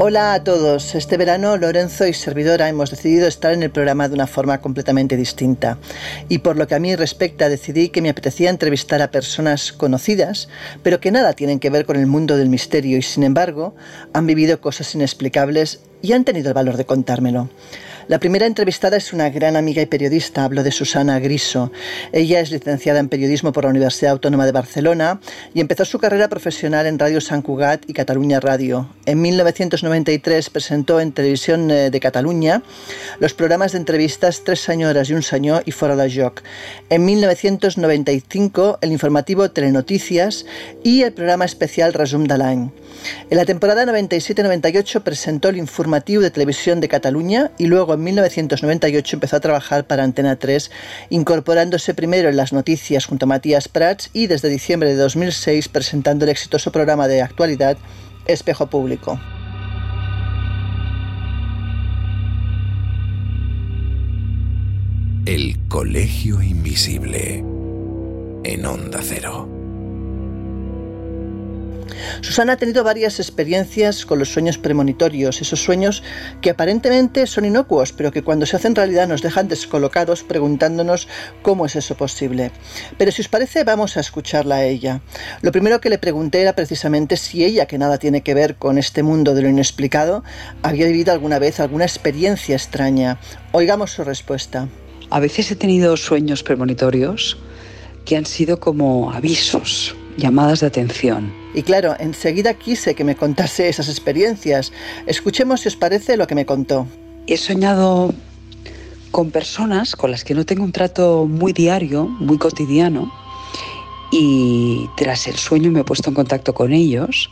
Hola a todos. Este verano Lorenzo y servidora hemos decidido estar en el programa de una forma completamente distinta. Y por lo que a mí respecta decidí que me apetecía entrevistar a personas conocidas, pero que nada tienen que ver con el mundo del misterio y sin embargo han vivido cosas inexplicables y han tenido el valor de contármelo. La primera entrevistada es una gran amiga y periodista, hablo de Susana Griso. Ella es licenciada en periodismo por la Universidad Autónoma de Barcelona y empezó su carrera profesional en Radio San Cugat y Cataluña Radio. En 1993 presentó en Televisión eh, de Cataluña los programas de entrevistas Tres señoras y un señor y Fora de Joc. En 1995 el informativo Telenoticias y el programa especial Resum de. En la temporada 97-98 presentó el informativo de Televisión de Cataluña y luego en 1998 empezó a trabajar para Antena 3, incorporándose primero en las noticias junto a Matías Prats y desde diciembre de 2006 presentando el exitoso programa de actualidad Espejo Público. El Colegio Invisible en Onda Cero. Susana ha tenido varias experiencias con los sueños premonitorios, esos sueños que aparentemente son inocuos, pero que cuando se hacen realidad nos dejan descolocados preguntándonos cómo es eso posible. Pero si os parece, vamos a escucharla a ella. Lo primero que le pregunté era precisamente si ella, que nada tiene que ver con este mundo de lo inexplicado, había vivido alguna vez alguna experiencia extraña. Oigamos su respuesta. A veces he tenido sueños premonitorios que han sido como avisos, llamadas de atención. Y claro, enseguida quise que me contase esas experiencias. Escuchemos si os parece lo que me contó. He soñado con personas con las que no tengo un trato muy diario, muy cotidiano, y tras el sueño me he puesto en contacto con ellos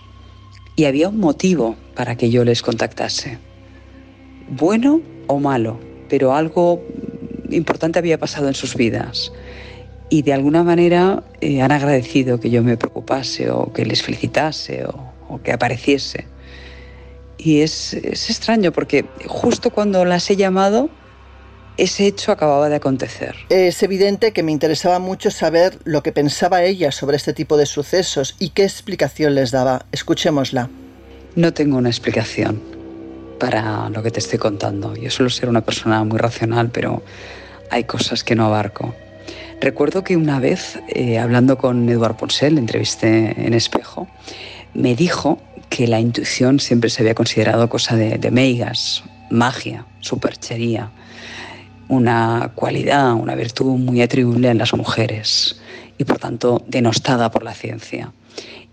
y había un motivo para que yo les contactase. Bueno o malo, pero algo importante había pasado en sus vidas y de alguna manera eh, han agradecido que yo me preocupase o que les felicitase o, que apareciese. Y es, es, extraño porque justo cuando las he llamado, ese hecho acababa de acontecer. Es evidente que me interesaba mucho saber lo que pensaba ella sobre este tipo de sucesos y qué explicación les daba. Escuchémosla. No tengo una explicación para lo que te estoy contando. Yo suelo ser una persona muy racional, pero hay cosas que no abarco. Recuerdo que una vez, eh, hablando con Eduard Ponsel, entrevisté en Espejo, me dijo que la intuición siempre se había considerado cosa de, meigas, magia, superchería, una cualidad, una virtud muy atribuible a las mujeres y por tanto denostada por la ciencia.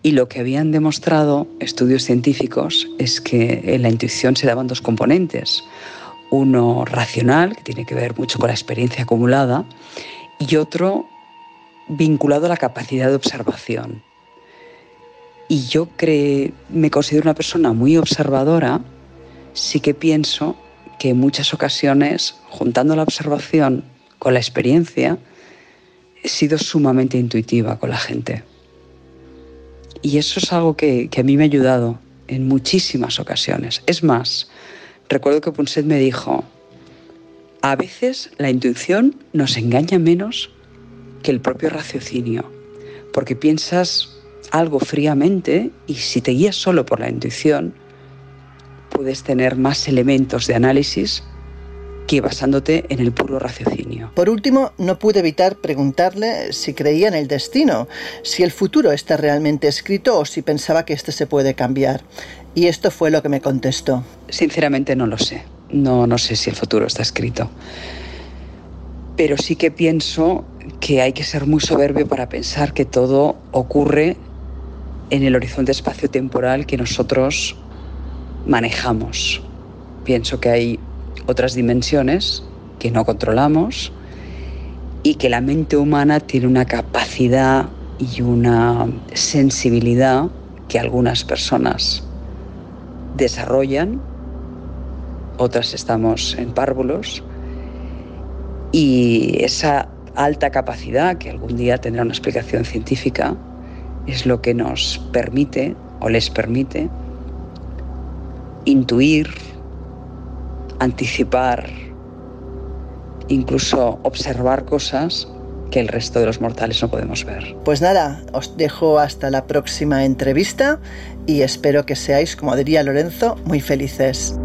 Y lo que habían demostrado estudios científicos es que en la intuición se daban dos componentes. Uno racional, que tiene que ver mucho con la experiencia acumulada, y otro vinculado a la capacidad de observación. Y yo me considero una persona muy observadora, sí que pienso que en muchas ocasiones, juntando la observación con la experiencia, he sido sumamente intuitiva con la gente. Y eso es algo que, que a mí me ha ayudado en muchísimas ocasiones. Es más, recuerdo que Punset me dijo, a veces la intuición nos engaña menos que el propio raciocinio, porque piensas algo fríamente y si te guías solo por la intuición, puedes tener más elementos de análisis que basándote en el puro raciocinio. Por último, no pude evitar preguntarle si creía en el destino, si el futuro está realmente escrito o si pensaba que este se puede cambiar. Y esto fue lo que me contestó. Sinceramente no lo sé. No, no sé si el futuro está escrito. Pero sí que pienso que hay que ser muy soberbio para pensar que todo ocurre en el horizonte espacio-temporal que nosotros manejamos. Pienso que hay otras dimensiones que no controlamos y que la mente humana tiene una capacidad y una sensibilidad que algunas personas desarrollan otras estamos en párvulos y esa alta capacidad, que algún día tendrá una explicación científica, es lo que nos permite o les permite intuir, anticipar, incluso observar cosas que el resto de los mortales no podemos ver. Pues nada, os dejo hasta la próxima entrevista y espero que seáis, como diría Lorenzo, muy felices.